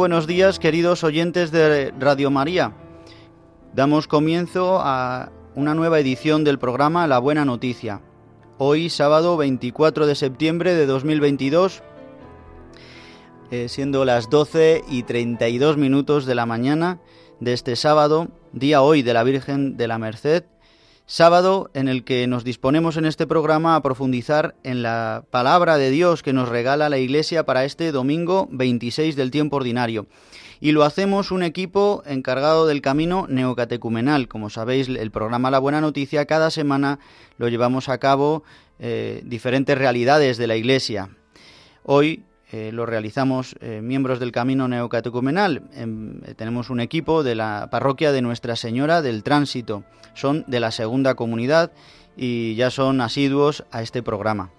Buenos días, queridos oyentes de Radio María. Damos comienzo a una nueva edición del programa La Buena Noticia. Hoy, sábado 24 de septiembre de 2022, eh, siendo las 12 y 32 minutos de la mañana de este sábado, día hoy de la Virgen de la Merced, sábado en el que nos disponemos en este programa a profundizar en la palabra de Dios que nos regala la Iglesia para este domingo 26 del tiempo ordinario. Y lo hacemos un equipo encargado del camino neocatecumenal. Como sabéis, el programa La Buena Noticia cada semana lo llevamos a cabo eh, diferentes realidades de la Iglesia. Hoy eh, lo realizamos eh, miembros del Camino Neocatecumenal. Em, eh, tenemos un equipo de la parroquia de Nuestra Señora del Tránsito. Son de la segunda comunidad y ya son asiduos a este programa.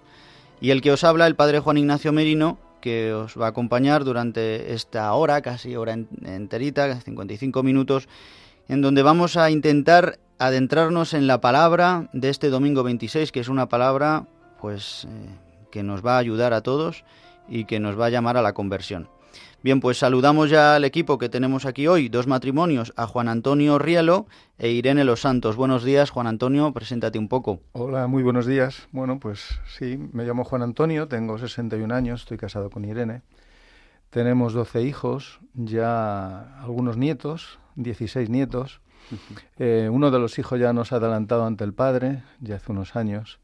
Y el que os habla, el Padre Juan Ignacio Merino, que os va a acompañar durante esta hora, casi hora enterita, 55 minutos, en donde vamos a intentar adentrarnos en la palabra de este domingo 26, que es una palabra pues que nos va a ayudar a todos y que nos va a llamar a la conversión. Bien, pues saludamos ya al equipo que tenemos aquí hoy, dos matrimonios, a Juan Antonio Rielo e Irene Los Santos. Buenos días, Juan Antonio, preséntate un poco. Hola, muy buenos días. Bueno, pues sí, me llamo Juan Antonio, tengo 61 años, estoy casado con Irene. Tenemos 12 hijos, ya algunos nietos, 16 nietos. Eh, uno de los hijos ya nos ha adelantado ante el padre, ya hace unos años.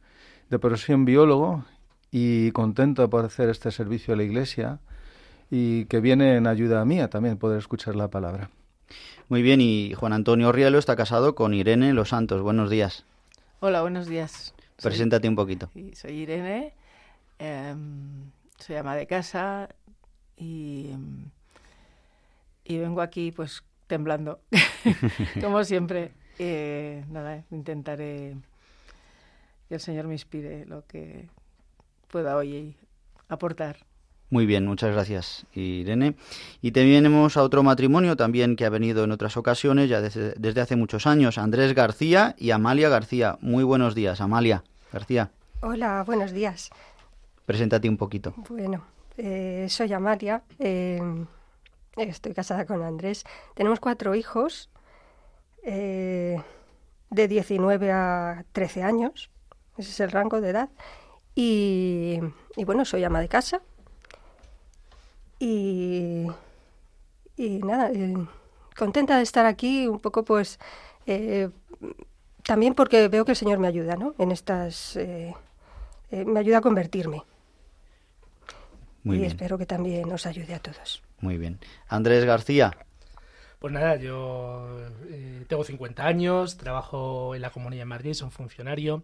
De profesión biólogo y contento por hacer este servicio a la Iglesia y que viene en ayuda mía también poder escuchar la palabra. Muy bien, y Juan Antonio Rielo está casado con Irene Los Santos. Buenos días. Hola, buenos días. Preséntate un poquito. Soy Irene, em, soy ama de casa y, y vengo aquí pues temblando, como siempre. Eh, nada, intentaré que el Señor me inspire lo que pueda hoy aportar. Muy bien, muchas gracias, Irene. Y tenemos a otro matrimonio también que ha venido en otras ocasiones, ya desde, desde, hace muchos años, Andrés García y Amalia García. Muy buenos días, Amalia García. Hola, buenos días. Preséntate un poquito. Bueno, eh, soy Amalia, eh, estoy casada con Andrés. Tenemos cuatro hijos, eh, de 19 a 13 años, ese es el rango de edad. Y, y, bueno, soy ama de casa. Y, y nada, eh, contenta de estar aquí, un poco pues eh, también porque veo que el Señor me ayuda, ¿no? En estas. Eh, me ayuda a convertirme. Muy y bien. espero que también nos ayude a todos. Muy bien. Andrés García. Pues nada, yo tengo 50 años, trabajo en la Comunidad de Madrid, soy un funcionario.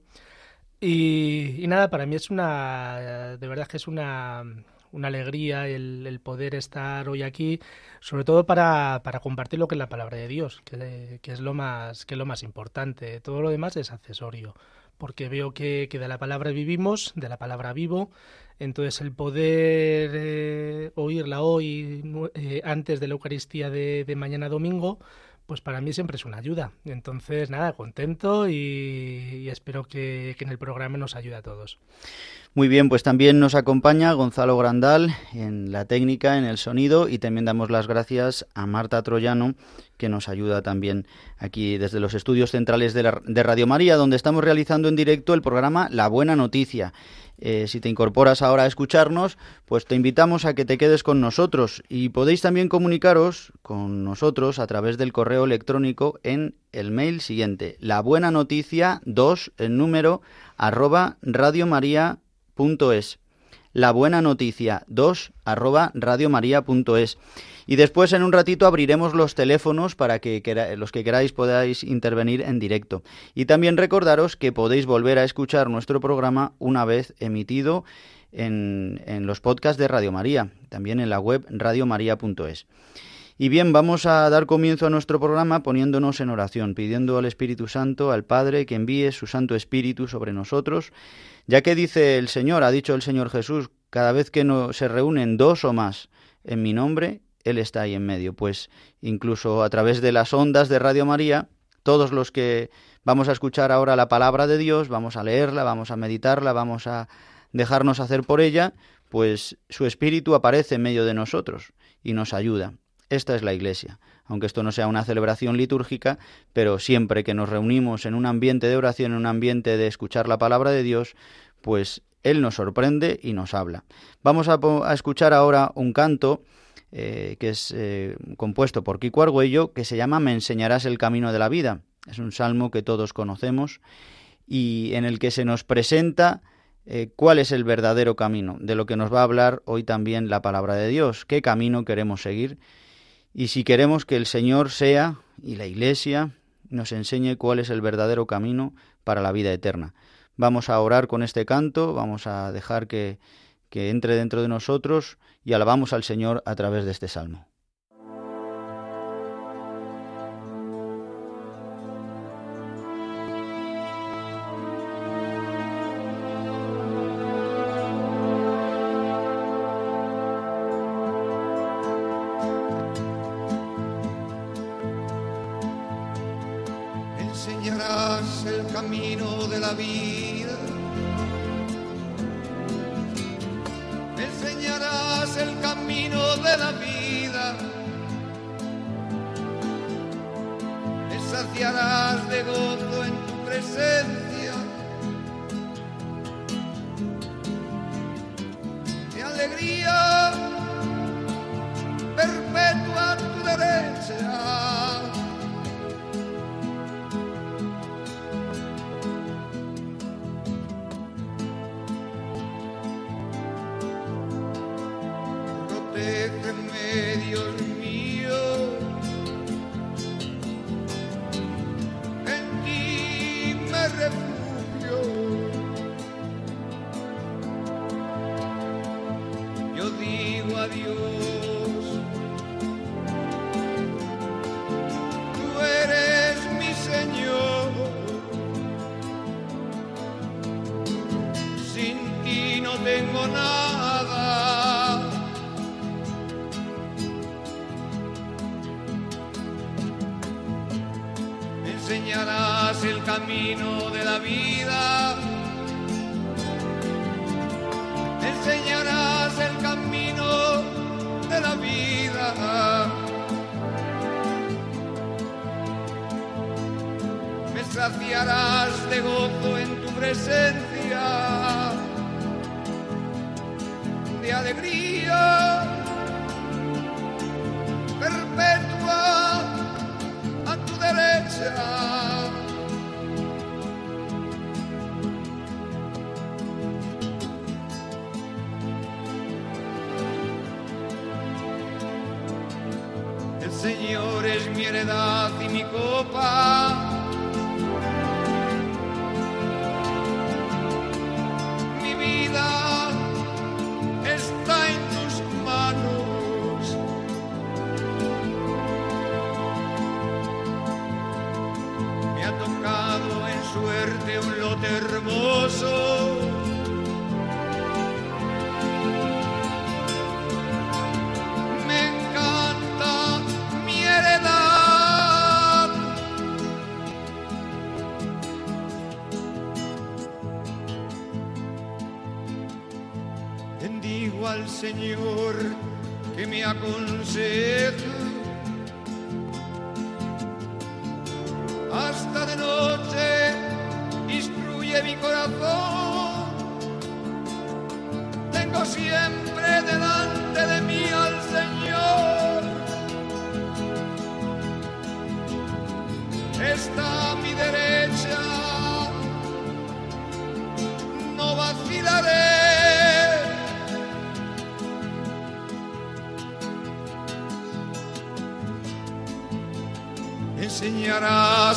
Y, y, nada, para mí es una, de verdad que es una, una alegría el, poder estar hoy aquí, sobre todo para, para, compartir lo que es la palabra de Dios, que, que, es lo más, que es lo más importante. Todo lo demás es accesorio, porque veo que, que de la palabra vivimos, de la palabra vivo, entonces el poder eh, oírla hoy, eh, antes de la Eucaristía de mañana domingo, pues para mí siempre es una ayuda. Entonces, nada, contento y, espero que, que, en el programa nos ayude a todos. Muy bien, pues también nos acompaña Gonzalo Grandal en la técnica, en el sonido y también damos las gracias a Marta Troyano que nos ayuda también aquí desde los estudios centrales de, la, de Radio María donde estamos realizando en directo el programa La Buena Noticia. Eh, si te incorporas ahora a escucharnos, pues te invitamos a que te quedes con nosotros y podéis también comunicaros con nosotros a través del correo electrónico en el mail siguiente, la buena noticia 2, el número, arroba radiomaria.es. la buena noticia 2 arroba radiomaria.es. Y después en un ratito abriremos los teléfonos para que los que queráis podáis intervenir en directo. Y también recordaros que podéis volver a escuchar nuestro programa una vez emitido en, en los podcasts de Radio María, también en la web radiomaria.es. Y bien, vamos a dar comienzo a nuestro programa poniéndonos en oración, pidiendo al Espíritu Santo, al Padre, que envíe su Santo Espíritu sobre nosotros, ya que dice el Señor, ha dicho el Señor Jesús, cada vez que no, se reúnen dos o más en mi nombre, Él está ahí en medio. Pues incluso a través de las ondas de Radio María, todos los que vamos a escuchar ahora la palabra de Dios, vamos a leerla, vamos a meditarla, vamos a dejarnos hacer por ella, pues su Espíritu aparece en medio de nosotros y nos ayuda. Esta es la Iglesia. Aunque esto no sea una celebración litúrgica, pero siempre que nos reunimos en un ambiente de oración, en un ambiente de escuchar la palabra de Dios, pues Él nos sorprende y nos habla. Vamos a, escuchar ahora un canto eh, que es eh, compuesto por Kiko Argüello, que se llama Me enseñarás el camino de la vida. Es un salmo que todos conocemos y en el que se nos presenta eh, cuál es el verdadero camino, de lo que nos va a hablar hoy también la palabra de Dios, qué camino queremos seguir y si queremos que el Señor sea y la Iglesia nos enseñe cuál es el verdadero camino para la vida eterna. Vamos a orar con este canto, vamos a dejar que, que entre dentro de nosotros y alabamos al Señor a través de este salmo. Saciarás mi heredad y mi copa.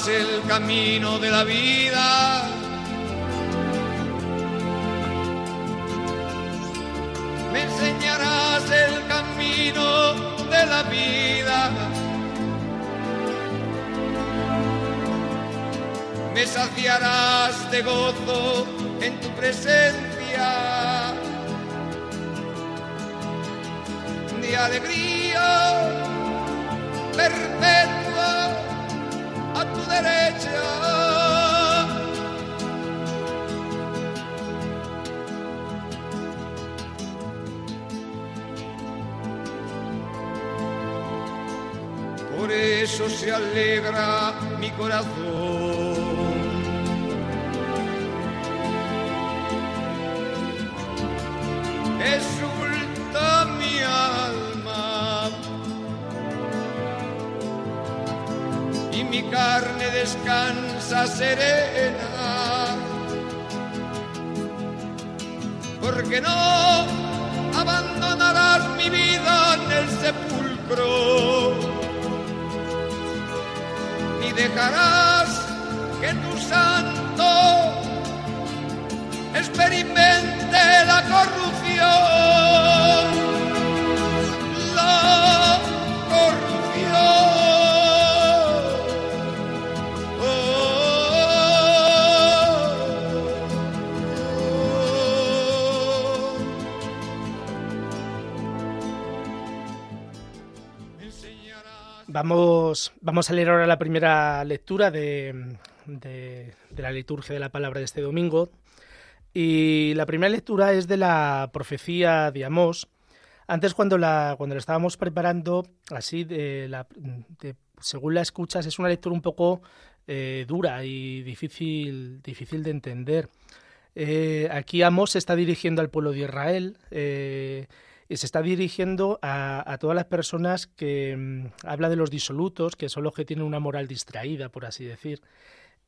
El camino de la vida. Me enseñarás el camino de la vida. Me saciarás de gozo en tu presencia. De alegría perpetua a tu Por eso se alegra mi corazón. Carne descansa serena. Porque no abandonarás mi vida en el sepulcro, ni dejarás que tu santo experimente la corrupción. Vamos, a leer ahora la primera lectura de, la liturgia de la palabra de este domingo. Y la primera lectura es de la profecía de Amós. Antes, cuando la, cuando la estábamos preparando, así, de la, de- según la escuchas, es una lectura un poco eh, dura y difícil, difícil de entender. Eh, aquí Amós se está dirigiendo al pueblo de Israel eh, se está dirigiendo a, a todas las personas que mm, habla de los disolutos, que son los que tienen una moral distraída, por así decir.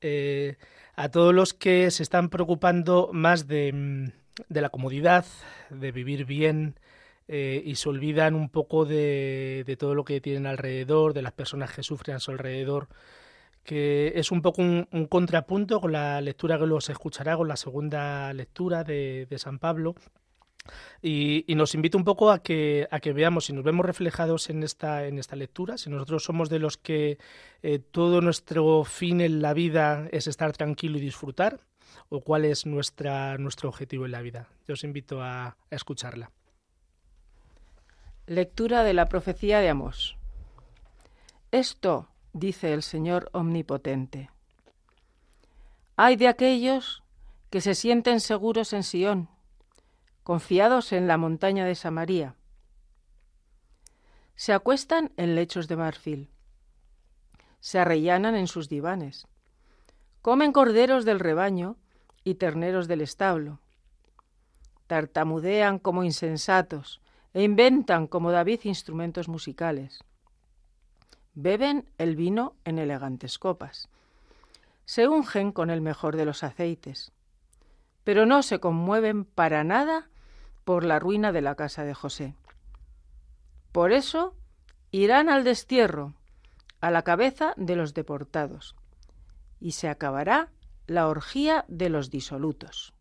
Eh, a todos los que se están preocupando más de, mm, de la comodidad, de vivir bien, eh, y se olvidan un poco de, de todo lo que tienen alrededor, de las personas que sufren a su alrededor, que es un poco un, un contrapunto con la lectura que los escuchará, con la segunda lectura de, de San Pablo. Y, nos invita un poco a que, a que veamos si nos vemos reflejados en esta, en esta lectura, si nosotros somos de los que eh, todo nuestro fin en la vida es estar tranquilo y disfrutar, o cuál es nuestra, nuestro objetivo en la vida. Yo os invito a, escucharla. Lectura de la profecía de Amós. Esto dice el Señor Omnipotente. Hay de aquellos que se sienten seguros en Sión, confiados en la montaña de Samaria. Se acuestan en lechos de marfil, se arrellanan en sus divanes, comen corderos del rebaño y terneros del establo, tartamudean como insensatos, e inventan como David instrumentos musicales. Beben el vino en elegantes copas. Se ungen con el mejor de los aceites, pero no se conmueven para nada por la ruina de la casa de José. Por eso irán al destierro, a la cabeza de los deportados, y se acabará la orgía de los disolutos.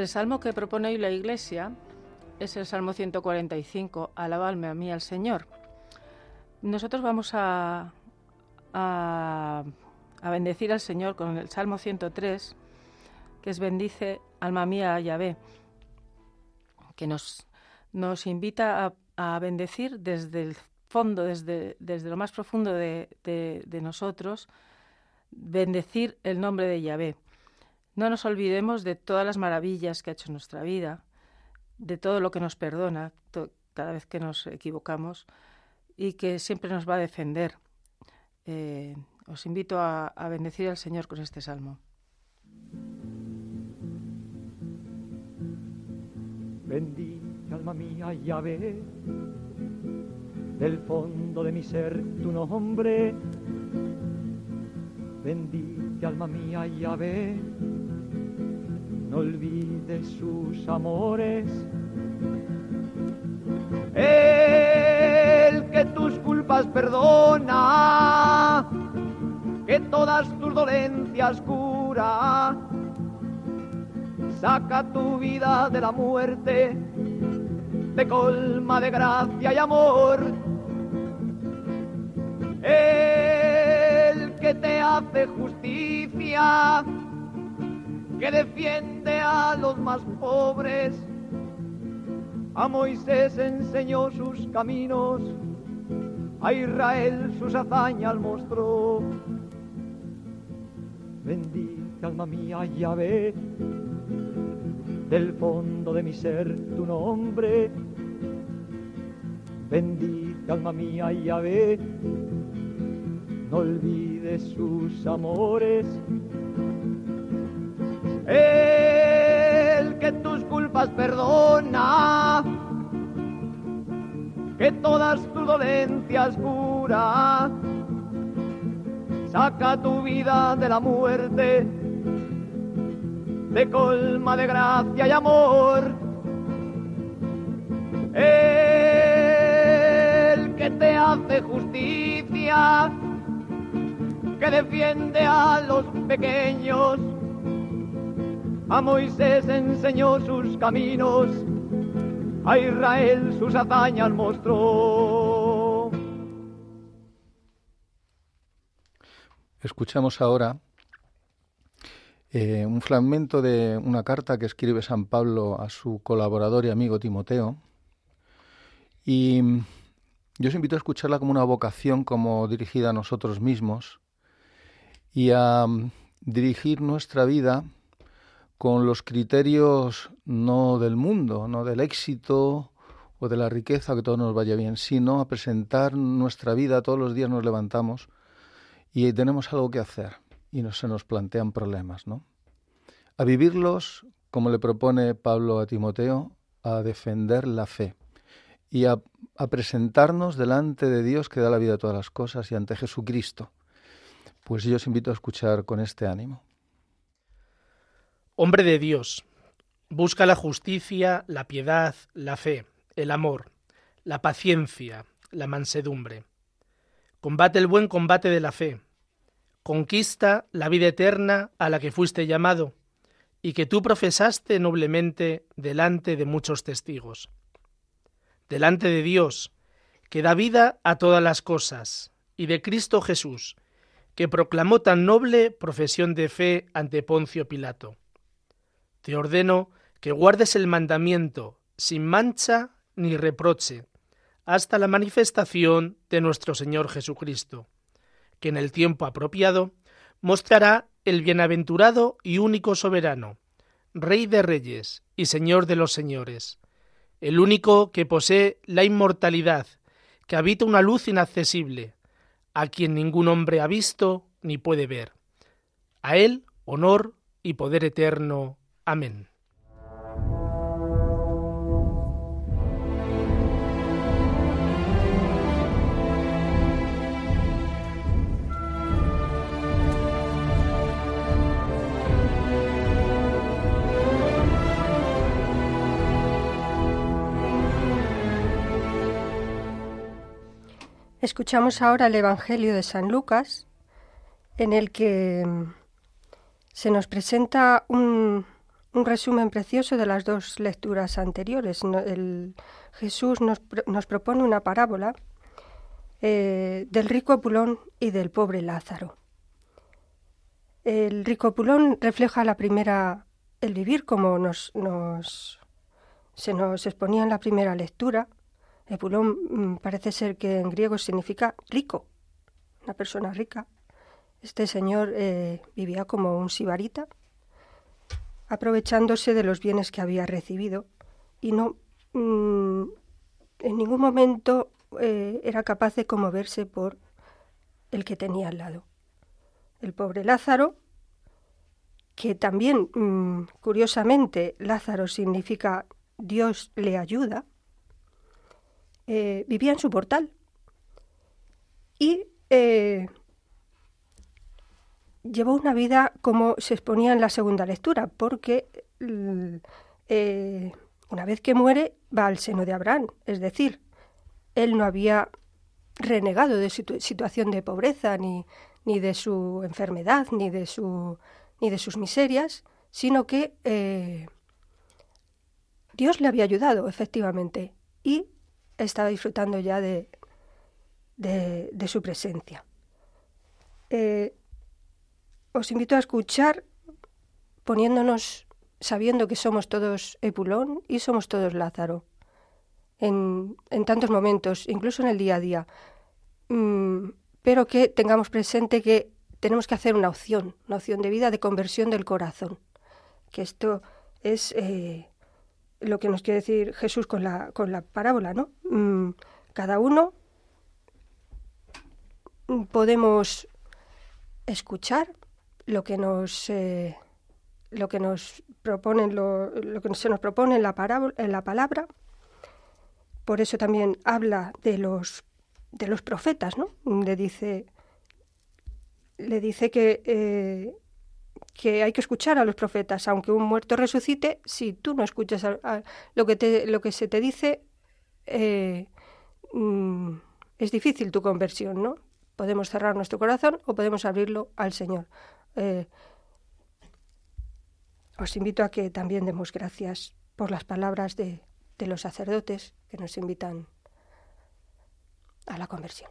El salmo que propone hoy la Iglesia es el Salmo 145, Alabadme a mí al Señor. Nosotros vamos a, a, bendecir al Señor con el Salmo 103, que es Bendice, alma mía, a Yahvé, que nos, nos invita a, a bendecir desde el fondo, desde, desde lo más profundo de, de, de nosotros, bendecir el nombre de Yahvé. No nos olvidemos de todas las maravillas que ha hecho nuestra vida, de todo lo que nos perdona cada vez que nos equivocamos y que siempre nos va a defender. Eh, os invito a, bendecir al Señor con este salmo. Bendice alma mía llave del fondo de mi ser tu nombre. Bendice alma mía llave, no olvides sus amores. El que tus culpas perdona, que todas tus dolencias cura saca tu vida de la muerte, te colma de gracia y amor. El que te hace justicia, que defiende a los más pobres. A Moisés enseñó sus caminos, a Israel sus hazañas mostró. Bendice alma mía, Yahvé del fondo de mi ser tu nombre. Bendice alma mía Yahvé, no olvides sus amores. El que tus culpas perdona, que todas tus dolencias cura, saca tu vida de la muerte de colma de gracia y amor. El que te hace justicia, que defiende a los pequeños. A Moisés enseñó sus caminos, a Israel sus hazañas mostró. Escuchamos ahora eh, un fragmento de una carta que escribe San Pablo a su colaborador y amigo Timoteo. Y yo os invito a escucharla como una vocación, como dirigida a nosotros mismos, y a mm, dirigir nuestra vida con los criterios no del mundo, no del éxito o de la riqueza, que todo nos vaya bien, sino a presentar nuestra vida, todos los días nos levantamos y tenemos algo que hacer y no se nos plantean problemas, ¿no? A vivirlos, como le propone Pablo a Timoteo, a defender la fe y a, a presentarnos delante de Dios que da la vida a todas las cosas y ante Jesucristo. Pues yo os invito a escuchar con este ánimo. Hombre de Dios, busca la justicia, la piedad, la fe, el amor, la paciencia, la mansedumbre. Combate el buen combate de la fe conquista la vida eterna a la que fuiste llamado y que tú profesaste noblemente delante de muchos testigos. Delante de Dios, que da vida a todas las cosas, y de Cristo Jesús, que proclamó tan noble profesión de fe ante Poncio Pilato. Te ordeno que guardes el mandamiento sin mancha ni reproche, hasta la manifestación de nuestro Señor Jesucristo que en el tiempo apropiado mostrará el bienaventurado y único soberano, Rey de reyes y Señor de los señores, el único que posee la inmortalidad, que habita una luz inaccesible, a quien ningún hombre ha visto ni puede ver. A él honor y poder eterno. Amén. Escuchamos ahora el Evangelio de San Lucas, en el que mm, se nos presenta un, resumen precioso de las dos lecturas anteriores. El, Jesús nos, nos, propone una parábola eh, del rico Pulón y del pobre Lázaro. El rico Pulón refleja la primera, el vivir como nos, nos, se nos exponía en la primera lectura, Epulón mm, parece ser que en griego significa rico, una persona rica. Este señor eh, vivía como un sibarita, aprovechándose de los bienes que había recibido y no mm, en ningún momento eh, era capaz de conmoverse por el que tenía al lado. El pobre Lázaro, que también, mm, curiosamente, Lázaro significa Dios le ayuda, eh, vivía en su portal. Y eh, llevó una vida como se exponía en la segunda lectura, porque eh, una vez que muere va al seno de Abraham, es decir, él no había renegado de su situación de pobreza, ni, ni de su enfermedad, ni de, su, ni de sus miserias, sino que eh, Dios le había ayudado, efectivamente, y estaba disfrutando ya de, de, su presencia. Eh, os invito a escuchar poniéndonos, sabiendo que somos todos Epulón y somos todos Lázaro, en, en tantos momentos, incluso en el día a día, mm, pero que tengamos presente que tenemos que hacer una opción, una opción de vida de conversión del corazón, que esto es eh, lo que nos quiere decir Jesús con la, con la parábola, ¿no? Mm, cada uno podemos escuchar lo que nos eh, lo que nos proponen lo, que se nos propone en la parábola, en la palabra. Por eso también habla de los de los profetas no le dice le dice que eh, que hay que escuchar a los profetas. Aunque un muerto resucite si tú no escuchas lo que te, lo que se te dice eh, mm, es difícil tu conversión no podemos cerrar nuestro corazón o podemos abrirlo al Señor eh, os invito a que también demos gracias por las palabras de, de los sacerdotes que nos invitan a la conversión.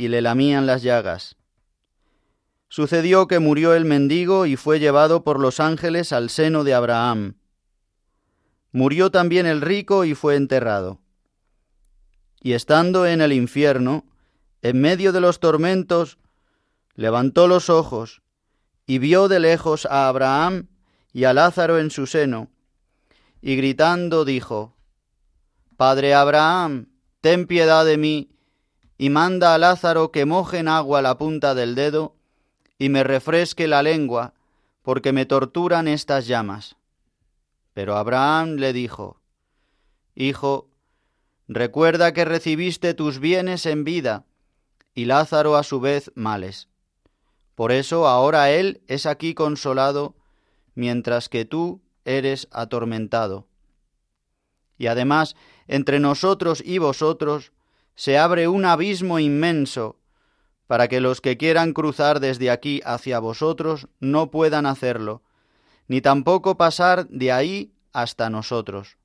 y le lamían las llagas. Sucedió que murió el mendigo y fue llevado por los ángeles al seno de Abraham. Murió también el rico y fue enterrado. Y estando en el infierno, en medio de los tormentos, levantó los ojos y vio de lejos a Abraham y a Lázaro en su seno, y gritando dijo, Padre Abraham, ten piedad de mí y manda a Lázaro que moje en agua la punta del dedo y me refresque la lengua, porque me torturan estas llamas. Pero Abraham le dijo, Hijo, recuerda que recibiste tus bienes en vida, y Lázaro a su vez males. Por eso ahora él es aquí consolado, mientras que tú eres atormentado. Y además, entre nosotros y vosotros se abre un abismo inmenso para que los que quieran cruzar desde aquí hacia vosotros no puedan hacerlo, ni tampoco pasar de ahí hasta nosotros.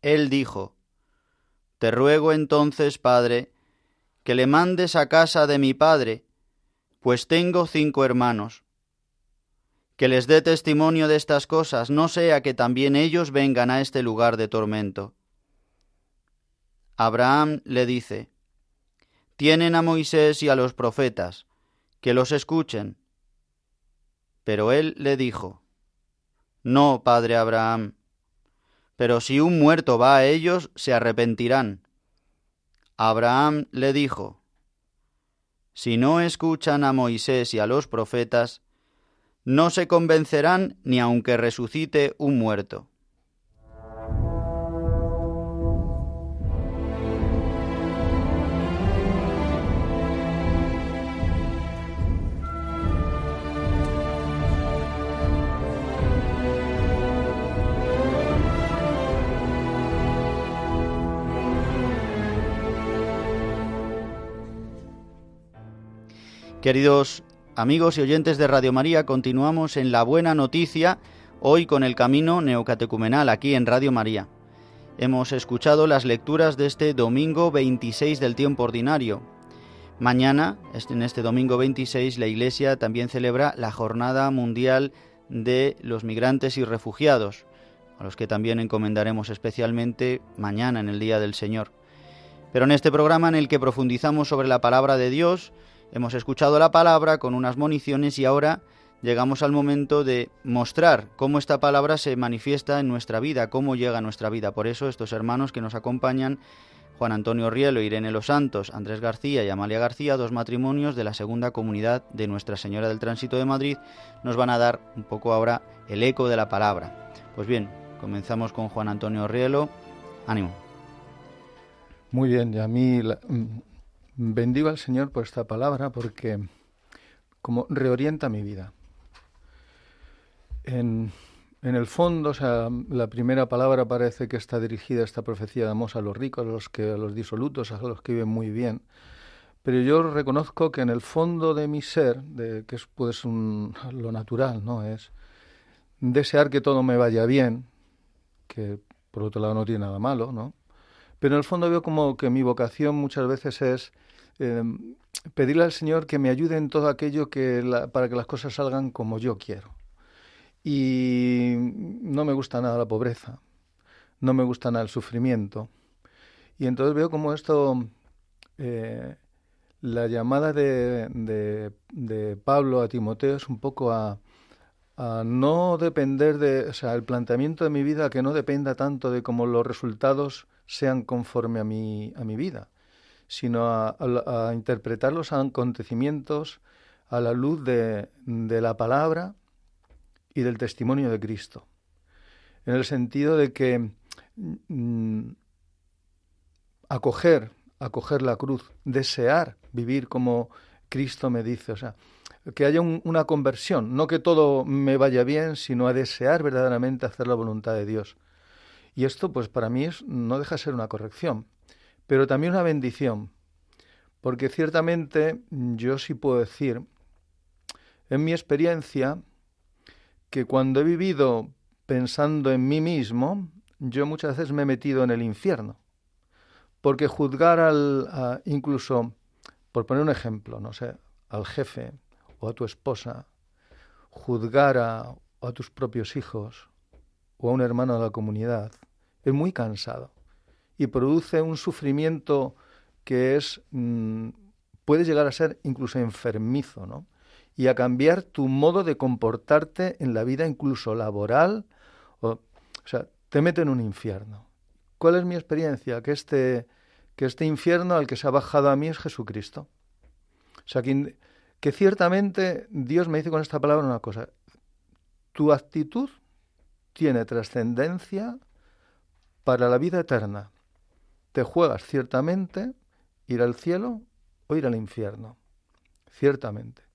Él dijo, Te ruego entonces, Padre, que le mandes a casa de mi Padre, pues tengo cinco hermanos, que les dé testimonio de estas cosas, no sea que también ellos vengan a este lugar de tormento. Abraham le dice, Tienen a Moisés y a los profetas, que los escuchen. Pero él le dijo, No, padre Abraham, pero si un muerto va a ellos, se arrepentirán. Abraham le dijo, Si no escuchan a Moisés y a los profetas, no se convencerán ni aunque resucite un muerto. Queridos amigos y oyentes de Radio María, continuamos en la buena noticia, hoy con el camino neocatecumenal aquí en Radio María. Hemos escuchado las lecturas de este domingo 26 del tiempo ordinario. Mañana, en este domingo 26, la Iglesia también celebra la Jornada Mundial de los Migrantes y Refugiados, a los que también encomendaremos especialmente mañana en el Día del Señor. Pero en este programa en el que profundizamos sobre la palabra de Dios, hemos escuchado la palabra con unas municiones y ahora llegamos al momento de mostrar cómo esta palabra se manifiesta en nuestra vida, cómo llega a nuestra vida. Por eso estos hermanos que nos acompañan, Juan Antonio Rielo, Irene Los Santos, Andrés García y Amalia García, dos matrimonios de la segunda comunidad de Nuestra Señora del Tránsito de Madrid, nos van a dar un poco ahora el eco de la palabra. Pues bien, comenzamos con Juan Antonio Rielo. Ánimo. Muy bien, y a mí mm, bendigo al Señor por esta palabra porque como reorienta mi vida. En, el fondo, o sea, la primera palabra parece que está dirigida esta profecía de Amos a los ricos, a los, que, a los disolutos, a los que viven muy bien. Pero yo reconozco que en el fondo de mi ser, de, que es pues lo natural, ¿no? Es desear que todo me vaya bien, que por otro lado no tiene nada malo, ¿no? Pero en el fondo veo como que mi vocación muchas veces es eh, pedirle al Señor que me ayude en todo aquello que para que las cosas salgan como yo quiero. Y no me gusta nada la pobreza, no me gusta nada el sufrimiento. Y entonces veo como esto, eh, la llamada de, de, Pablo a Timoteo es un poco a, a no depender de, o sea, el planteamiento de mi vida que no dependa tanto de cómo los resultados sean conforme a mi, a mi vida, sino a, a interpretar los acontecimientos a la luz de, de la palabra y del testimonio de Cristo. En el sentido de que mm, acoger, acoger la cruz, desear vivir como Cristo me dice, o sea, que haya una conversión, no que todo me vaya bien, sino a desear verdaderamente hacer la voluntad de Dios. Y esto, pues para mí es, no deja de ser una corrección, pero también una bendición, porque ciertamente yo sí puedo decir, en mi experiencia, que cuando he vivido pensando en mí mismo, yo muchas veces me he metido en el infierno. Porque juzgar al, incluso, por poner un ejemplo, no sé, al jefe o a tu esposa, juzgar a, a tus propios hijos o a un hermano de la comunidad, es muy cansado y produce un sufrimiento que es mm, puede llegar a ser incluso enfermizo, ¿no? y a cambiar tu modo de comportarte en la vida incluso laboral. O, o sea, te mete en un infierno. ¿Cuál es mi experiencia? Que este, que este infierno al que se ha bajado a mí es Jesucristo. O sea, que, que ciertamente Dios me dice con esta palabra una cosa. Tu actitud tiene trascendencia para la vida eterna. Te juegas ciertamente ir al cielo o ir al infierno. Ciertamente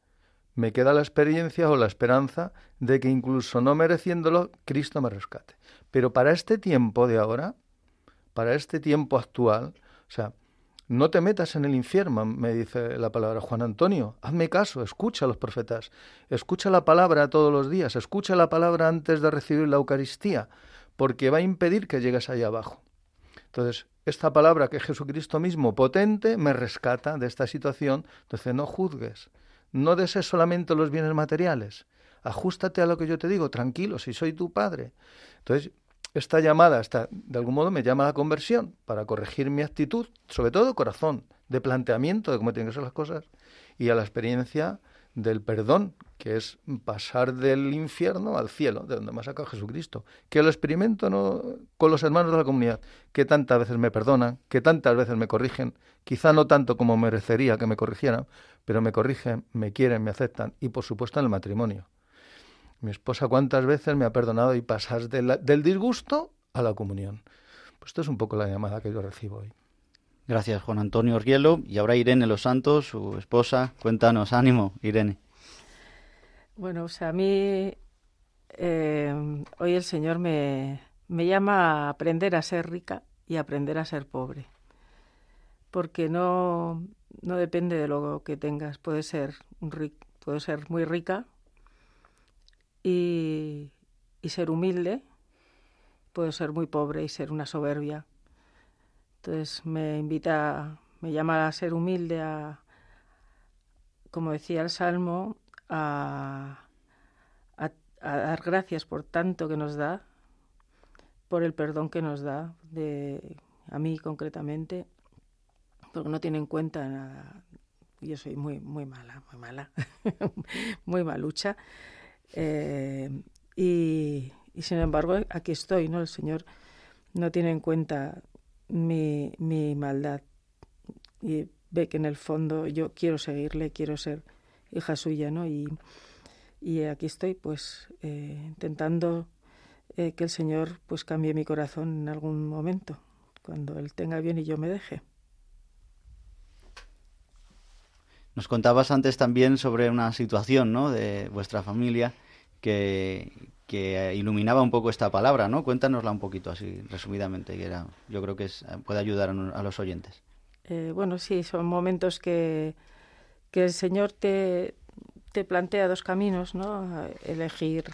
me queda la experiencia o la esperanza de que incluso no mereciéndolo, Cristo me rescate. Pero para este tiempo de ahora, para este tiempo actual, o sea, no te metas en el infierno, me dice la palabra Juan Antonio. Hazme caso, escucha a los profetas, escucha la palabra todos los días, escucha la palabra antes de recibir la Eucaristía, porque va a impedir que llegues ahí abajo. Entonces, esta palabra que Jesucristo mismo, potente, me rescata de esta situación. Entonces, no juzgues, no desees solamente los bienes materiales. Ajustate a lo que yo te digo, tranquilo, si soy tu padre. Entonces, esta llamada, esta, de algún modo, me llama a la conversión para corregir mi actitud, sobre todo corazón, de planteamiento de cómo tienen que ser las cosas, y a la experiencia del perdón, que es pasar del infierno al cielo, de donde me ha sacado Jesucristo. Que lo experimento ¿no? con los hermanos de la comunidad, que tantas veces me perdonan, que tantas veces me corrigen, quizá no tanto como merecería que me corrigieran, pero me corrigen, me quieren, me aceptan, y por supuesto en el matrimonio. Mi esposa cuántas veces me ha perdonado y pasas del disgusto a la comunión. Pues esto es un poco la llamada que yo recibo hoy. Gracias, Juan Antonio Orguielo. Y ahora Irene Los Santos, su esposa. Cuéntanos, ánimo, Irene. Bueno, o sea, a mí eh, hoy el Señor me, me llama a aprender a ser rica y aprender a ser pobre. porque no, no depende de lo que tengas. Puede ser, un puede ser muy rica y, ser humilde, puede ser muy pobre y ser una soberbia. Entonces me invita, me llama a ser humilde, a, como decía el Salmo, a, a, dar gracias por tanto que nos da, por el perdón que nos da, de, a mí concretamente, porque no tiene en cuenta nada. Yo soy muy, muy mala, muy mala, muy malucha. Eh, y, sin embargo, aquí estoy, ¿no? El Señor no tiene en cuenta mi, mi maldad y ve que en el fondo yo quiero seguirle, quiero ser hija suya, ¿no? Y, y aquí estoy, pues, eh, intentando eh, que el Señor, pues, cambie mi corazón en algún momento, cuando Él tenga bien y yo me deje. Nos contabas antes también sobre una situación, ¿no? De vuestra familia que, que iluminaba un poco esta palabra, ¿no? Cuéntanosla un poquito así, resumidamente, que era, yo creo que es, puede ayudar a, los oyentes. Eh, bueno, sí, son momentos que, que el Señor te, te plantea dos caminos, ¿no? Elegir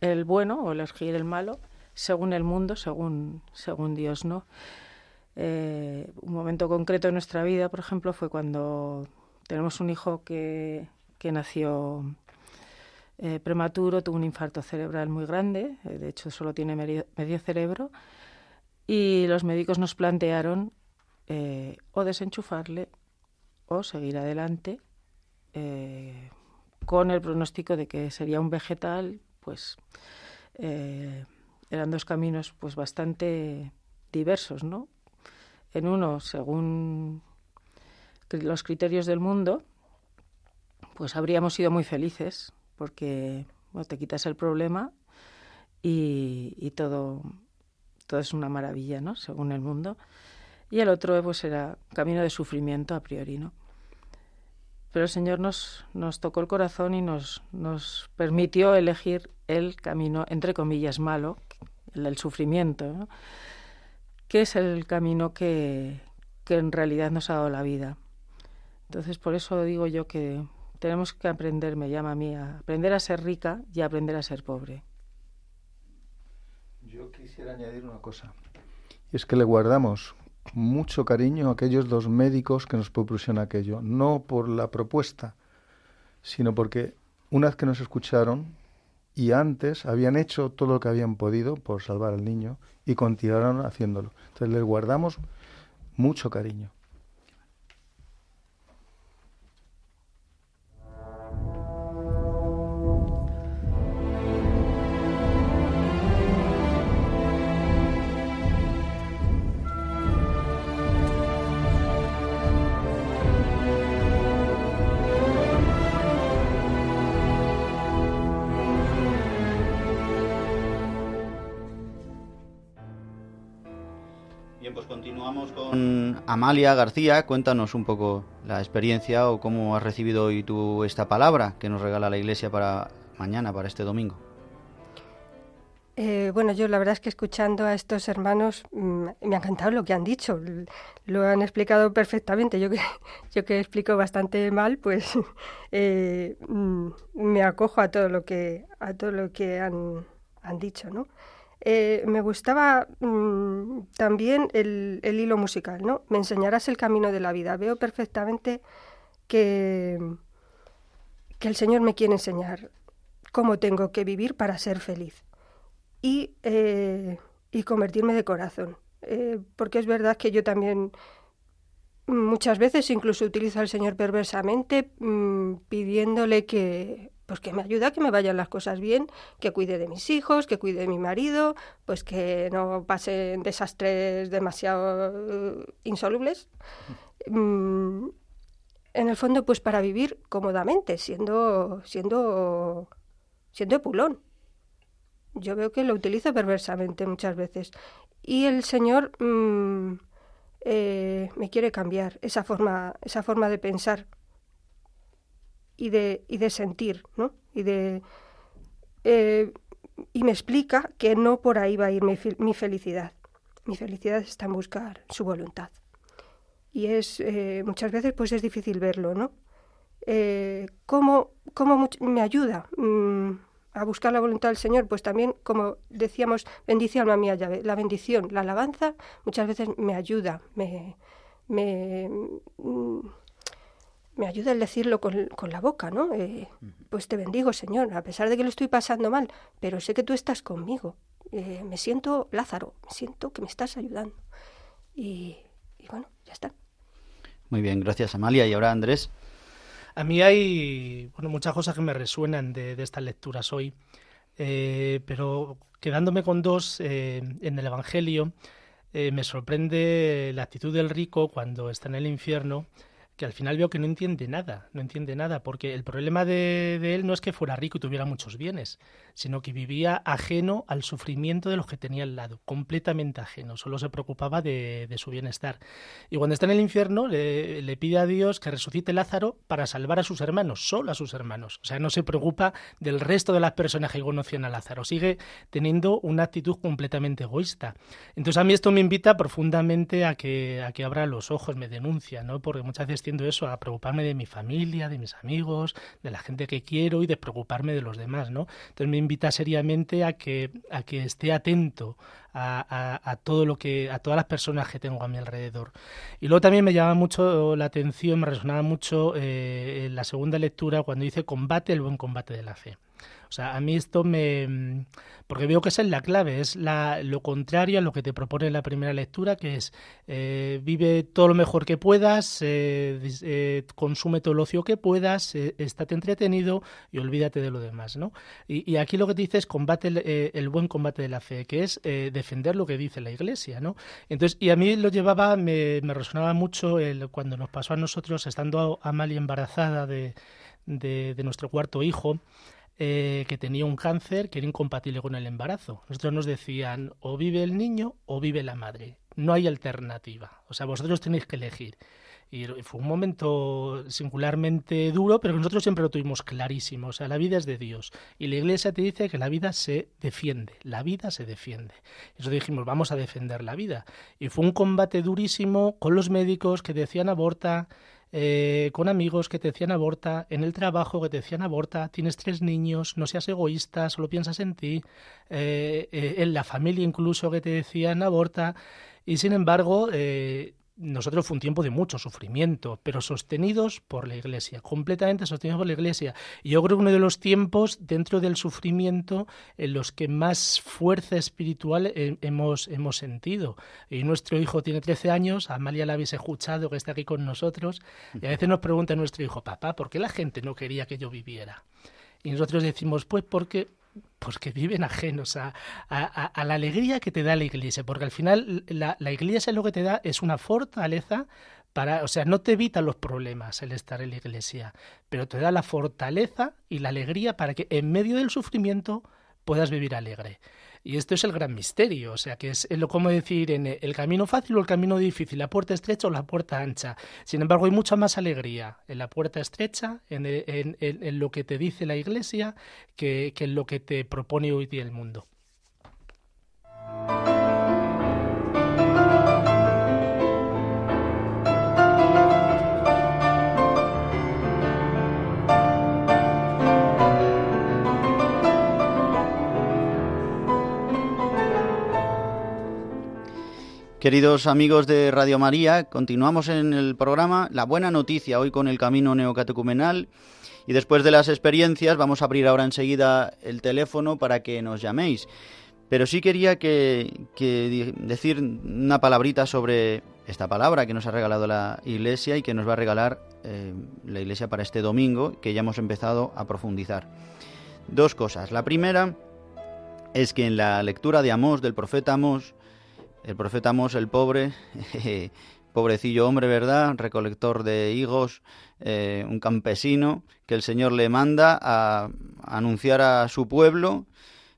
el bueno o elegir el malo, según el mundo, según, según Dios, ¿no? Eh, un momento concreto en nuestra vida, por ejemplo, fue cuando tenemos un hijo que, que nació eh, prematuro, tuvo un infarto cerebral muy grande, eh, de hecho solo tiene medio, cerebro, y los médicos nos plantearon eh, o desenchufarle o seguir adelante con el pronóstico de que sería un vegetal, pues eran dos caminos pues bastante diversos, ¿no? En uno, según los criterios del mundo, pues habríamos sido muy felices, porque te quitas el problema y, todo, es una maravilla, ¿no? Según el mundo. Y el otro pues era camino de sufrimiento a priori, ¿no? Pero el Señor nos, nos tocó el corazón y nos, nos permitió elegir el camino, entre comillas, malo, el del sufrimiento, ¿no? que es el camino que, que en realidad nos ha dado la vida. Entonces, por eso digo yo que tenemos que aprender, me llama a mí, a aprender a ser rica y aprender a ser pobre. Yo quisiera añadir una cosa. Es que le guardamos mucho cariño a aquellos dos médicos que nos propusieron aquello. No por la propuesta, sino porque una vez que nos escucharon y antes habían hecho todo lo que habían podido por salvar al niño y continuaron haciéndolo. Entonces les guardamos mucho cariño. Amalia García, cuéntanos un poco la experiencia o cómo has recibido hoy tú esta palabra que nos regala la Iglesia para mañana, para este domingo. Eh, bueno, yo la verdad es que escuchando a estos hermanos mm, me ha encantado lo que han dicho. Lo han explicado perfectamente. Yo que, yo que explico bastante mal, pues eh, mm, me acojo a todo lo que, a todo lo que han, han dicho, ¿no? Eh, me gustaba mm, también el, hilo musical, ¿no? Me enseñarás el camino de la vida. Veo perfectamente que, que el Señor me quiere enseñar cómo tengo que vivir para ser feliz y, eh, y convertirme de corazón. Eh, porque es verdad que yo también muchas veces incluso utilizo al Señor perversamente mm, pidiéndole que pues que me ayuda a que me vayan las cosas bien, que cuide de mis hijos, que cuide de mi marido, pues que no pasen desastres demasiado uh, insolubles. Mm, en el fondo, pues para vivir cómodamente, siendo, siendo, siendo pulón. Yo veo que lo utilizo perversamente muchas veces. Y el Señor mm, eh, me quiere cambiar esa forma, esa forma de pensar y de, y de sentir, ¿no? Y de... Eh, y me explica que no por ahí va a ir mi, mi, felicidad. Mi felicidad está en buscar su voluntad. y es eh, muchas veces pues es difícil verlo, ¿no? Eh, ¿cómo, cómo me ayuda mm, a buscar la voluntad del Señor? Pues también, como decíamos, bendice alma mía, llave. La bendición, la alabanza, muchas veces me ayuda, me, me, mm, me ayuda el decirlo con, con la boca, ¿no? Eh, pues te bendigo, Señor, a pesar de que lo estoy pasando mal, pero sé que tú estás conmigo. Eh, me siento Lázaro, siento que me estás ayudando. Y, y bueno, ya está. Muy bien, gracias Amalia. Y ahora Andrés. A mí hay bueno, muchas cosas que me resuenan de, de estas lecturas hoy, eh, pero quedándome con dos eh, en el Evangelio, eh, me sorprende la actitud del rico cuando está en el infierno que al final veo que no entiende nada, no entiende nada, porque el problema de, él no es que fuera rico y tuviera muchos bienes, sino que vivía ajeno al sufrimiento de los que tenía al lado, completamente ajeno, solo se preocupaba de, su bienestar. Y cuando está en el infierno le, le, pide a Dios que resucite Lázaro para salvar a sus hermanos, solo a sus hermanos. O sea, no se preocupa del resto de las personas que conocían a Lázaro, sigue teniendo una actitud completamente egoísta. Entonces a mí esto me invita profundamente a que, a que abra los ojos, me denuncia, ¿no? porque muchas veces eso, a preocuparme de mi familia, de mis amigos, de la gente que quiero y de preocuparme de los demás, ¿no? Entonces me invita seriamente a que, a que esté atento a, a, a, todo lo que, a todas las personas que tengo a mi alrededor. Y luego también me llama mucho la atención, me resonaba mucho eh, en la segunda lectura cuando dice combate el buen combate de la fe. Sea, a mí esto me... porque veo que esa es la clave, es la, lo contrario a lo que te propone la primera lectura, que es eh, vive todo lo mejor que puedas, eh, eh, consume todo el ocio que puedas, eh, estate entretenido y olvídate de lo demás, ¿no? Y, y aquí lo que te dice es combate el, eh, el, buen combate de la fe, que es eh, defender lo que dice la Iglesia, ¿no? Entonces, y a mí lo llevaba, me, me resonaba mucho el, cuando nos pasó a nosotros, estando Amalia embarazada de, de, de nuestro cuarto hijo, eh, que tenía un cáncer que era incompatible con el embarazo. Nosotros nos decían o vive el niño o vive la madre. No hay alternativa. O sea, vosotros tenéis que elegir. Y fue un momento singularmente duro, pero nosotros siempre lo tuvimos clarísimo. O sea, la vida es de Dios. Y la iglesia te dice que la vida se defiende. La vida se defiende. Nosotros dijimos, vamos a defender la vida. Y fue un combate durísimo con los médicos que decían aborta, eh, con amigos que te decían aborta, en el trabajo que te decían aborta, tienes tres niños, no seas egoísta, solo piensas en ti, eh, eh, en la familia incluso que te decían aborta, y sin embargo, nosotros fue un tiempo de mucho sufrimiento, pero sostenidos por la Iglesia, completamente sostenidos por la Iglesia. Y yo creo que uno de los tiempos dentro del sufrimiento en los que más fuerza espiritual hemos, hemos sentido. Y nuestro hijo tiene 13 años, Amalia la habéis escuchado que está aquí con nosotros, y a veces nos pregunta nuestro hijo, papá, ¿por qué la gente no quería que yo viviera? Y nosotros decimos, pues porque pues que viven ajenos a, a, la alegría que te da la iglesia, porque al final la, la, iglesia lo que te da es una fortaleza para, o sea, no te evita los problemas el estar en la iglesia, pero te da la fortaleza y la alegría para que en medio del sufrimiento puedas vivir alegre. Y esto es el gran misterio, o sea, que es lo como decir en el camino fácil o el camino difícil, la puerta estrecha o la puerta ancha. Sin embargo, hay mucha más alegría en la puerta estrecha, en, en, en, en lo que te dice la Iglesia, que, que en lo que te propone hoy día el mundo. Queridos amigos de Radio María, continuamos en el programa La Buena Noticia, hoy con el Camino Neocatecumenal. Y después de las experiencias, vamos a abrir ahora enseguida el teléfono para que nos llaméis. Pero sí quería que, decir una palabrita sobre esta palabra que nos ha regalado la Iglesia y que nos va a regalar eh, la Iglesia para este domingo, que ya hemos empezado a profundizar. Dos cosas. La primera es que en la lectura de Amós, del profeta Amós, el profeta Mos, el pobre, pobrecillo hombre, ¿verdad? Recolector de higos, eh, un campesino, que el Señor le manda a, anunciar a su pueblo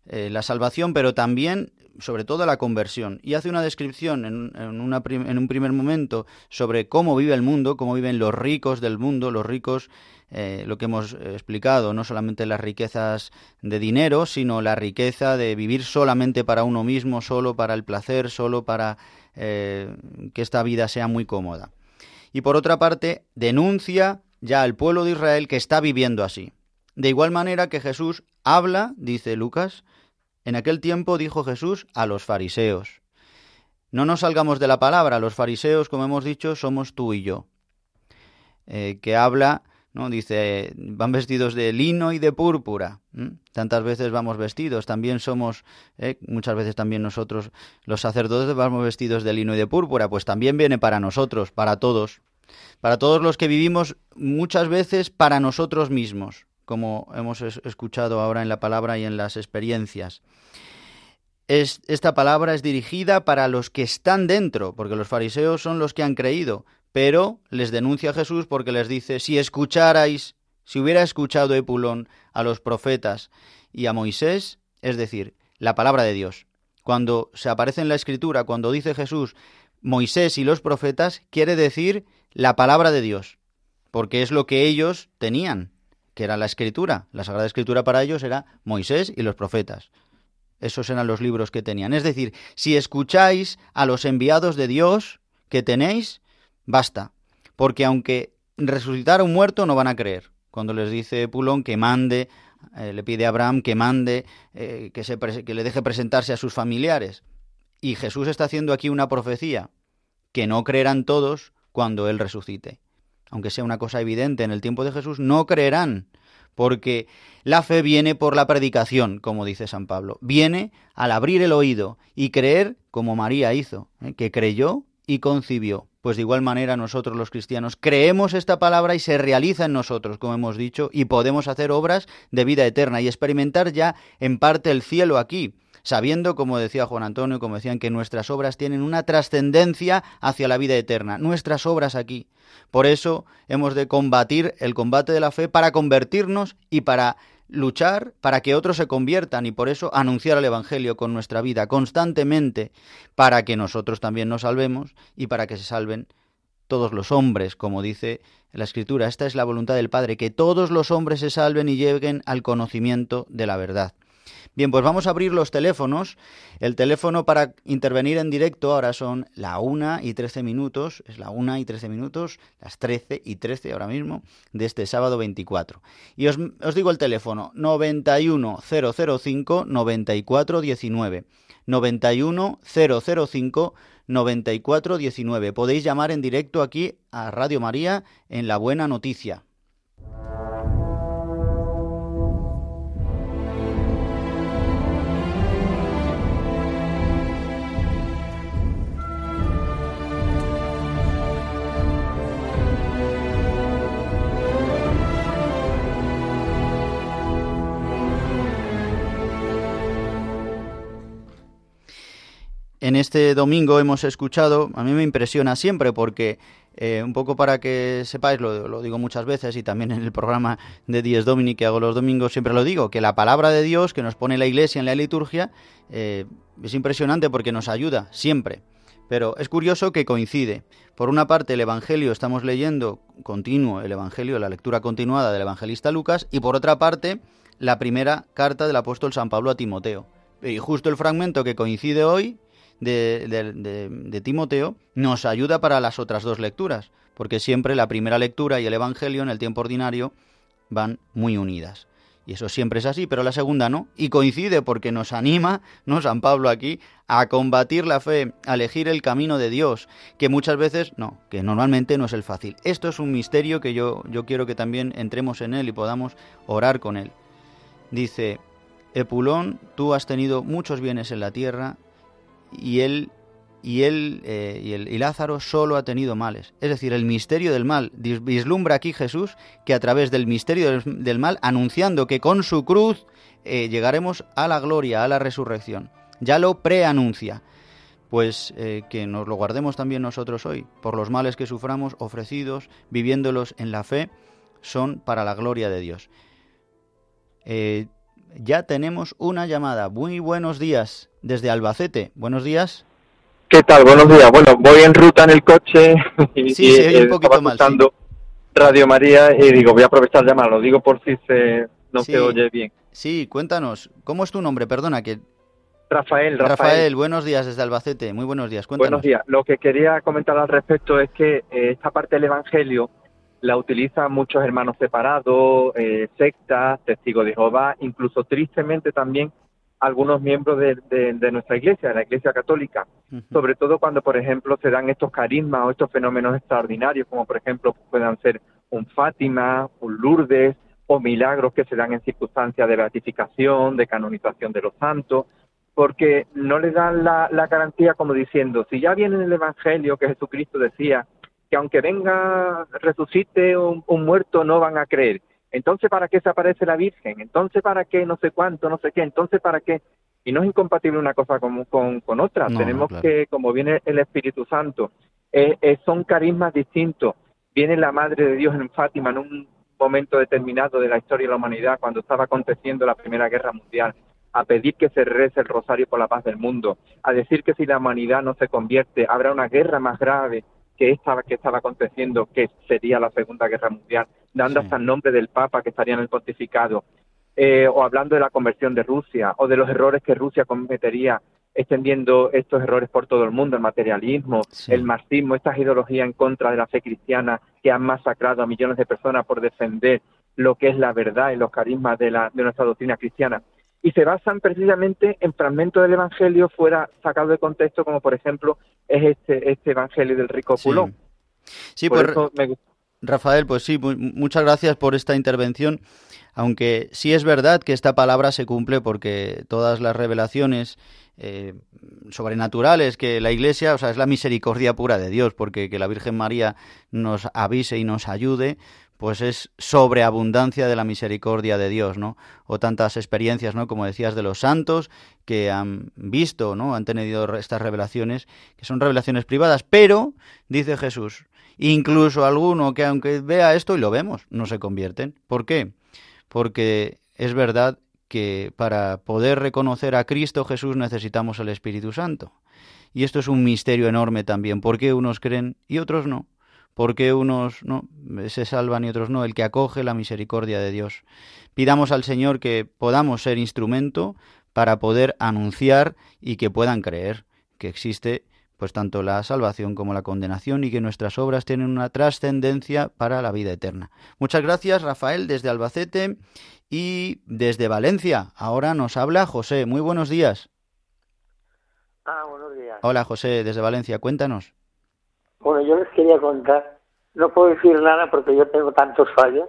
eh, la salvación, pero también, sobre todo, la conversión. Y hace una descripción en, en un primer momento sobre cómo vive el mundo, cómo viven los ricos del mundo, los ricos eh, lo que hemos explicado, no solamente las riquezas de dinero, sino la riqueza de vivir solamente para uno mismo, solo para el placer, solo para eh, que esta vida sea muy cómoda. y por otra parte denuncia ya al pueblo de Israel que está viviendo así. De igual manera que Jesús habla, dice Lucas, en aquel tiempo dijo Jesús a los fariseos. No nos salgamos de la palabra, los fariseos, como hemos dicho, somos tú y yo. Eh, que habla, ¿no? Dice, van vestidos de lino y de púrpura. Tantas veces vamos vestidos, también somos, eh, muchas veces también nosotros, los sacerdotes, vamos vestidos de lino y de púrpura, pues también viene para nosotros, para todos, para todos los que vivimos muchas veces para nosotros mismos, como hemos escuchado ahora en la palabra y en las experiencias. Es, esta palabra es dirigida para los que están dentro, porque los fariseos son los que han creído, pero les denuncia a Jesús porque les dice, si escucharais, si hubiera escuchado Epulón a los profetas y a Moisés, es decir, la palabra de Dios. Cuando se aparece en la escritura, cuando dice Jesús Moisés y los profetas, quiere decir la palabra de Dios, porque es lo que ellos tenían, que era la escritura. La Sagrada Escritura para ellos era Moisés y los profetas. Esos eran los libros que tenían. Es decir, si escucháis a los enviados de Dios que tenéis, Basta, porque aunque resucitar a un muerto no van a creer. Cuando les dice Pulón que mande, eh, le pide a Abraham que mande, eh, que, se que le deje presentarse a sus familiares. Y Jesús está haciendo aquí una profecía, que no creerán todos cuando Él resucite. Aunque sea una cosa evidente en el tiempo de Jesús, no creerán, porque la fe viene por la predicación, como dice San Pablo. Viene al abrir el oído y creer como María hizo, ¿eh? que creyó y concibió. Pues de igual manera nosotros los cristianos creemos esta palabra y se realiza en nosotros, como hemos dicho, y podemos hacer obras de vida eterna y experimentar ya en parte el cielo aquí, sabiendo, como decía Juan Antonio, como decían, que nuestras obras tienen una trascendencia hacia la vida eterna, nuestras obras aquí. Por eso hemos de combatir el combate de la fe para convertirnos y para luchar para que otros se conviertan y por eso anunciar el Evangelio con nuestra vida constantemente para que nosotros también nos salvemos y para que se salven todos los hombres, como dice la Escritura. Esta es la voluntad del Padre, que todos los hombres se salven y lleguen al conocimiento de la verdad. Bien, pues vamos a abrir los teléfonos. El teléfono para intervenir en directo ahora son la 1 y 13 minutos, es la 1 y 13 minutos, las 13 y 13 ahora mismo, de este sábado 24. Y os, os digo el teléfono, 91005 9419. 91005 9419. Podéis llamar en directo aquí a Radio María en La Buena Noticia. En este domingo hemos escuchado, a mí me impresiona siempre porque, eh, un poco para que sepáis, lo, digo muchas veces y también en el programa de Dies Domini que hago los domingos siempre lo digo, que la palabra de Dios que nos pone la iglesia en la liturgia eh, es impresionante porque nos ayuda siempre. Pero es curioso que coincide. Por una parte, el Evangelio, estamos leyendo continuo el Evangelio, la lectura continuada del evangelista Lucas, y por otra parte, la primera carta del apóstol San Pablo a Timoteo. Y justo el fragmento que coincide hoy de, Timoteo nos ayuda para las otras dos lecturas, porque siempre la primera lectura y el Evangelio en el tiempo ordinario van muy unidas. Y eso siempre es así, pero la segunda no. Y coincide porque nos anima, ¿no? San Pablo aquí, a combatir la fe, a elegir el camino de Dios, que muchas veces, no, que normalmente no es el fácil. Esto es un misterio que yo, yo quiero que también entremos en él y podamos orar con él. Dice, Epulón, tú has tenido muchos bienes en la tierra y él y él eh, y, el, Lázaro solo ha tenido males. Es decir, el misterio del mal. Vislumbra aquí Jesús que a través del misterio del, mal, anunciando que con su cruz eh, llegaremos a la gloria, a la resurrección. Ya lo preanuncia. Pues eh, que nos lo guardemos también nosotros hoy, por los males que suframos, ofrecidos, viviéndolos en la fe, son para la gloria de Dios. Ya tenemos una llamada. Muy buenos días desde Albacete. Buenos días. ¿Qué tal? Buenos días. Bueno, voy en ruta en el coche y, sí, se oye un poquito mal, Radio María y digo, voy a aprovechar de llamarlo. Digo por si se, no se oye bien. Sí, cuéntanos, ¿cómo es tu nombre? Perdona que... Rafael, Rafael, Rafael. buenos días desde Albacete. Muy buenos días. Cuéntanos. Buenos días. Lo que quería comentar al respecto es que eh, esta parte del Evangelio la utilizan muchos hermanos separados, eh, sectas, testigos de Jehová, incluso tristemente también algunos miembros de, de- de nuestra iglesia, de la iglesia católica, sobre todo cuando, por ejemplo, se dan estos carismas o estos fenómenos extraordinarios, como por ejemplo puedan ser un Fátima, un Lourdes, o milagros que se dan en circunstancias de beatificación, de canonización de los santos, porque no le dan la, la garantía como diciendo, si ya viene en el Evangelio que Jesucristo decía que aunque venga, resucite un, un muerto, no van a creer. Entonces, ¿para qué se aparece la Virgen? Entonces, ¿para qué no sé cuánto, no sé qué? Entonces, ¿para qué? Y no es incompatible una cosa con, con, con otra. No, Tenemos claro. que, como viene el Espíritu Santo, eh, eh, son carismas distintos. Viene la Madre de Dios en Fátima en un momento determinado de la historia de la humanidad, cuando estaba aconteciendo la Primera Guerra Mundial, a pedir que se rece el rosario por la paz del mundo, a decir que si la humanidad no se convierte, habrá una guerra más grave que esta que estaba aconteciendo, que sería la Segunda Guerra Mundial, dando Sí. hasta el nombre del Papa que estaría en el pontificado, eh, o hablando de la conversión de Rusia, o de los errores que Rusia cometería extendiendo estos errores por todo el mundo, el materialismo, Sí. el marxismo, estas ideologías en contra de la fe cristiana que han masacrado a millones de personas por defender lo que es la verdad y los carismas de, la, de nuestra doctrina cristiana. Y se basan precisamente en fragmentos del Evangelio fuera sacado de contexto, como por ejemplo es este, este Evangelio del rico. Pulón. Sí, por pues eso me gusta. Rafael, pues sí, mu- muchas gracias por esta intervención. Aunque sí es verdad que esta palabra se cumple porque todas las revelaciones eh, sobrenaturales que la Iglesia, o sea, es la misericordia pura de Dios, porque que la Virgen María nos avise y nos ayude, pues es sobreabundancia de la misericordia de Dios, ¿no? O tantas experiencias, ¿no? Como decías, de los santos que han visto, ¿no? Han tenido estas revelaciones, que son revelaciones privadas, pero, dice Jesús, incluso alguno que aunque vea esto y lo vemos, no se convierten. ¿Por qué? Porque es verdad que para poder reconocer a Cristo Jesús necesitamos el Espíritu Santo. Y esto es un misterio enorme también. ¿Por qué unos creen y otros no? ¿Por qué unos no se salvan y otros no? El que acoge la misericordia de Dios. Pidamos al Señor que podamos ser instrumento para poder anunciar y que puedan creer que existe pues tanto la salvación como la condenación y que nuestras obras tienen una trascendencia para la vida eterna. Muchas gracias, Rafael, desde Albacete y desde Valencia. Ahora nos habla José. Muy buenos días. Ah, buenos días. Hola, José, desde Valencia. Cuéntanos. Bueno, yo les quería contar, no puedo decir nada porque yo tengo tantos fallos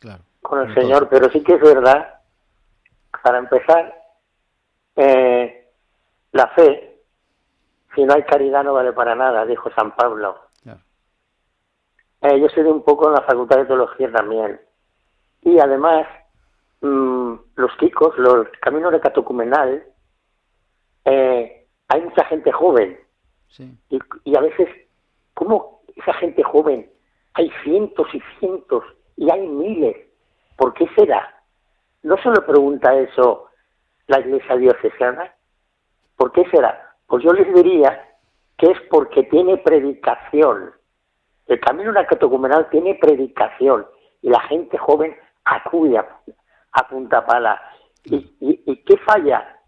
Claro. con el Señor, pero sí que es verdad, para empezar, eh, la fe, si no hay caridad no vale para nada, dijo San Pablo. Claro. Eh, yo estudié un poco en la Facultad de Teología también. Y además, mm, los chicos, los caminos de catocumenal, eh, hay mucha gente joven. Sí. Y, y a veces, ¿cómo esa gente joven? Hay cientos y cientos y hay miles. ¿Por qué será? ¿No se lo pregunta eso la iglesia diocesana? ¿Por qué será? Pues yo les diría que es porque tiene predicación. El camino de la catocumenal tiene predicación y la gente joven acude a, a punta pala. ¿Y, y, y qué falla?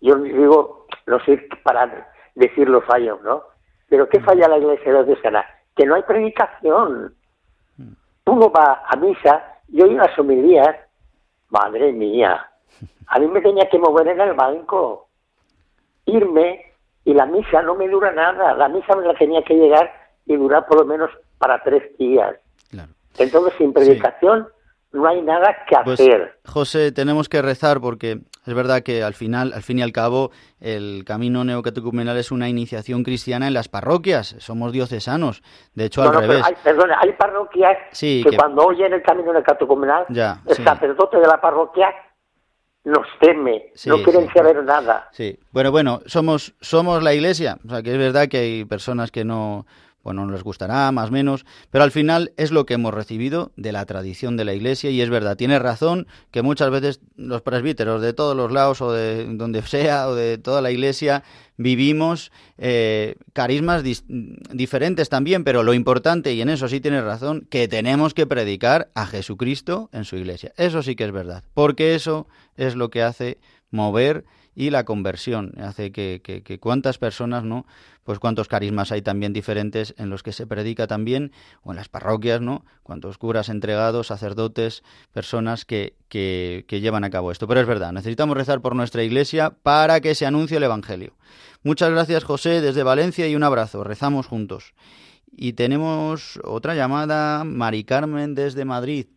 Yo les digo, no sé para decir los fallos, ¿no? Pero ¿qué falla la iglesia diocesana? Que no hay predicación. Uno va a misa y oye las homilías, madre mía, a mí me tenía que mover en el banco, irme y la misa no me dura nada, la misa me la tenía que llegar y durar por lo menos para tres días. Claro. Entonces sin predicación no hay nada que Pues, hacer. José, tenemos que rezar porque es verdad que al final, al fin y al cabo, el camino neocatecumenal es una iniciación cristiana en las parroquias. Somos diocesanos. De hecho, No, al no, revés. hay, perdona, hay parroquias Sí, que, que- cuando oyen el camino del catocumenal, Ya, el sí. sacerdote de la parroquia nos teme, Sí, no quieren saber nada. Sí, bueno, bueno, somos, somos la iglesia, o sea que es verdad que hay personas que no, bueno, no les gustará, más o menos, pero al final es lo que hemos recibido de la tradición de la iglesia y es verdad, tienes razón que muchas veces los presbíteros de todos los lados o de donde sea o de toda la iglesia vivimos eh, carismas diferentes también, pero lo importante, y en eso sí tienes razón, que tenemos que predicar a Jesucristo en su iglesia. Eso sí que es verdad, porque eso es lo que hace mover y la conversión. Hace que, que, cuántas personas, ¿no? Pues cuántos carismas hay también diferentes en los que se predica también, o en las parroquias, ¿no? Cuántos curas entregados, sacerdotes, personas que, que, que llevan a cabo esto. Pero es verdad, necesitamos rezar por nuestra iglesia para que se anuncie el Evangelio. Muchas gracias, José, desde Valencia y un abrazo. Rezamos juntos. Y tenemos otra llamada, Mari Carmen desde Madrid.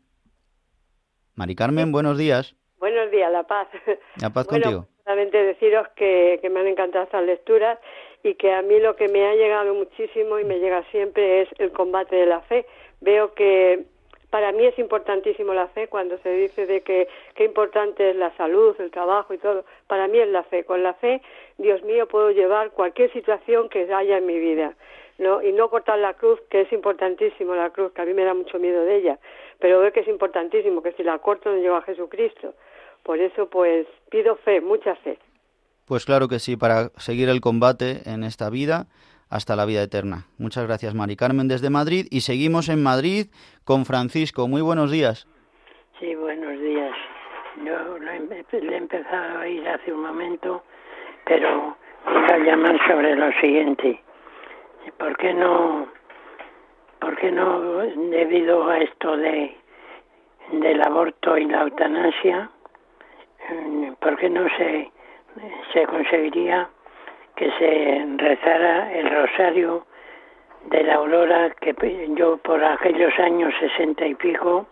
Mari Carmen, buenos días. Buenos días, La Paz. La Paz contigo. Solamente deciros que, que me han encantado estas lecturas y que a mí lo que me ha llegado muchísimo y me llega siempre es el combate de la fe. Veo que para mí es importantísimo la fe cuando se dice de que qué importante es la salud, el trabajo y todo. Para mí es la fe. Con la fe, Dios mío, puedo llevar cualquier situación que haya en mi vida. ¿no? Y no cortar la cruz, que es importantísimo la cruz, que a mí me da mucho miedo de ella. Pero veo que es importantísimo, que si la corto no llevo a Jesucristo. Por eso, pues, pido fe, mucha fe. Pues claro que sí, para seguir el combate en esta vida hasta la vida eterna. Muchas gracias, Mari Carmen, desde Madrid. Y seguimos en Madrid con Francisco. Muy buenos días. Sí, buenos días. Yo le he empezado a oír hace un momento, pero voy a llamar sobre lo siguiente. ¿Por qué no, por qué no, debido a esto de del aborto y la eutanasia, por qué no se, se conseguiría que se rezara el rosario de la aurora que yo por aquellos años sesenta y pico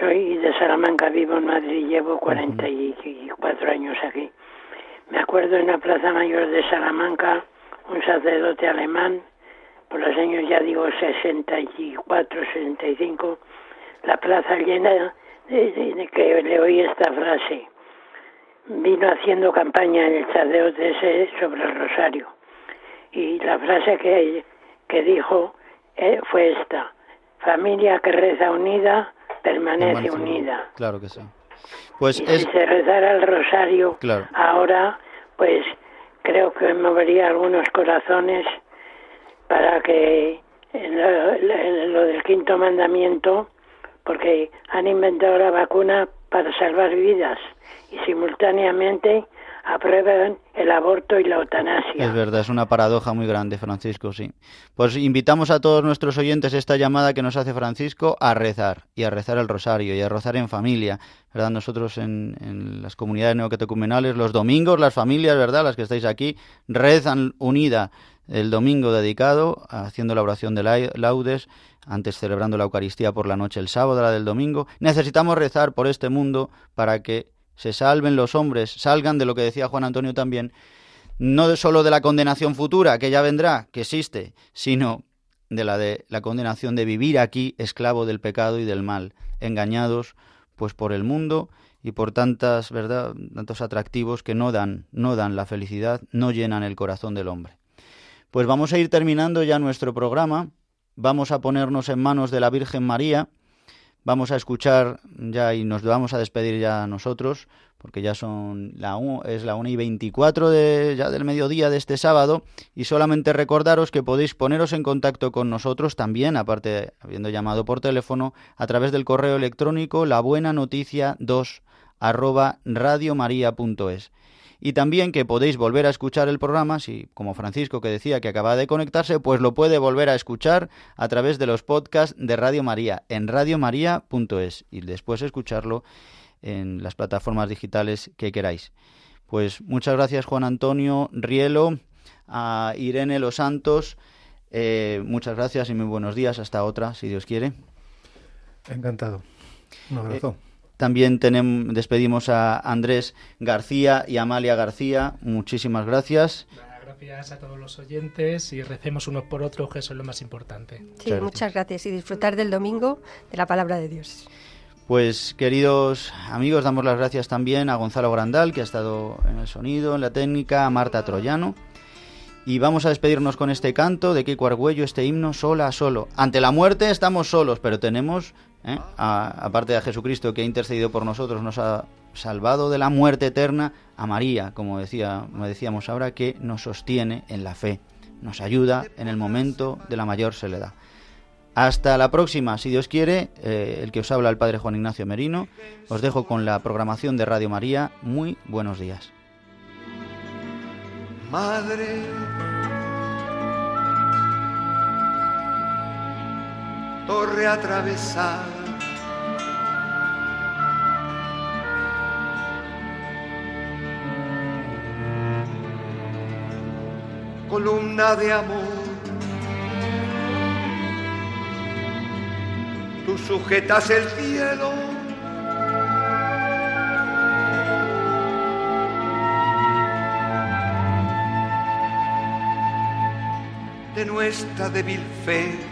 soy de Salamanca, vivo en Madrid, llevo cuarenta y cuatro años aquí. Me acuerdo en la Plaza Mayor de Salamanca, un sacerdote alemán, por los años ya digo sesenta y cuatro, sesenta y cinco, la plaza llena de que le oí esta frase vino haciendo campaña en el sacerdote ese sobre el rosario. Y la frase que, que dijo eh, fue esta, familia que reza unida, permanece, unida. Claro que sí. Pues si se rezara el rosario ahora, pues creo que movería algunos corazones para que lo del quinto mandamiento, porque han inventado la vacuna para salvar vidas y simultáneamente aprueban el aborto y la eutanasia. Es verdad, es una paradoja muy grande, Francisco, sí. Pues invitamos a todos nuestros oyentes esta llamada que nos hace Francisco a rezar y a rezar el rosario y a rezar en familia, ¿verdad? Nosotros en, en las comunidades neocatecumenales los domingos, las familias, ¿verdad? Las que estáis aquí, rezan unida el domingo dedicado haciendo la oración de laudes, antes celebrando la Eucaristía por la noche el sábado, la del domingo. Necesitamos rezar por este mundo para que se salven los hombres, salgan de lo que decía Juan Antonio también, no solo de la condenación futura, que ya vendrá, que existe, sino de la de la condenación de vivir aquí esclavo del pecado y del mal, engañados pues por el mundo y por tantas, ¿verdad?, tantos atractivos que no dan, no dan la felicidad, no llenan el corazón del hombre. Pues vamos a ir terminando ya nuestro programa, vamos a ponernos en manos de la Virgen María, vamos a escuchar ya y nos vamos a despedir ya nosotros, porque ya son la es la 1 y 24 de, ya del mediodía de este sábado, y solamente recordaros que podéis poneros en contacto con nosotros también, aparte habiendo llamado por teléfono, a través del correo electrónico la buena noticia 2 arroba radiomaria.es y también que podéis volver a escuchar el programa, si como Francisco que decía que acaba de conectarse, pues lo puede volver a escuchar a través de los podcasts de Radio María en radiomaria.es y después escucharlo en las plataformas digitales que queráis. Pues muchas gracias Juan Antonio Rielo, a Irene Los Santos, eh, muchas gracias y muy buenos días. Hasta otra, si Dios quiere. Encantado. Un abrazo. Eh, también tenemos, despedimos a Andrés García y Amalia García. Muchísimas gracias. Gracias a todos los oyentes y recemos unos por otros, que eso es lo más importante. Sí, muchas gracias. y disfrutar del domingo de la palabra de Dios. Pues queridos amigos, damos las gracias también a Gonzalo Grandal, que ha estado en el sonido, en la técnica, a Marta Troyano. Y vamos a despedirnos con este canto de Kiko Argüello, este himno sola a solo. Ante la muerte estamos solos, pero tenemos ¿eh? aparte de Jesucristo que ha intercedido por nosotros, nos ha salvado de la muerte eterna, a María, como decía, decíamos ahora, que nos sostiene en la fe, nos ayuda en el momento de la mayor soledad. Hasta la próxima, si Dios quiere, eh, el que os habla el Padre Juan Ignacio Merino, os dejo con la programación de Radio María. Muy buenos días. Torre atravesada, columna de amor. Tú sujetas el cielo. de nuestra débil fe.